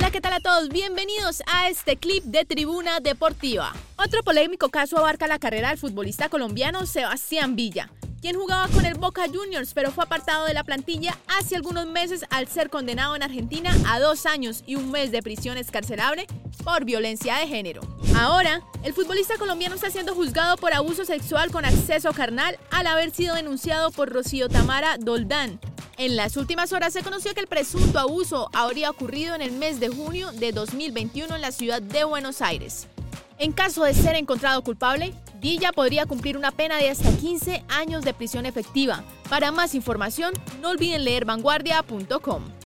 Hola, ¿qué tal a todos? Bienvenidos a este clip de Tribuna Deportiva. Otro polémico caso abarca la carrera del futbolista colombiano Sebastián Villa, quien jugaba con el Boca Juniors pero fue apartado de la plantilla hace algunos meses al ser condenado en Argentina a dos años y un mes de prisión escarcelable por violencia de género. Ahora, el futbolista colombiano está siendo juzgado por abuso sexual con acceso carnal al haber sido denunciado por Rocío Tamara Doldán, en las últimas horas se conoció que el presunto abuso habría ocurrido en el mes de junio de 2021 en la ciudad de Buenos Aires. En caso de ser encontrado culpable, Villa podría cumplir una pena de hasta 15 años de prisión efectiva. Para más información, no olviden leer vanguardia.com.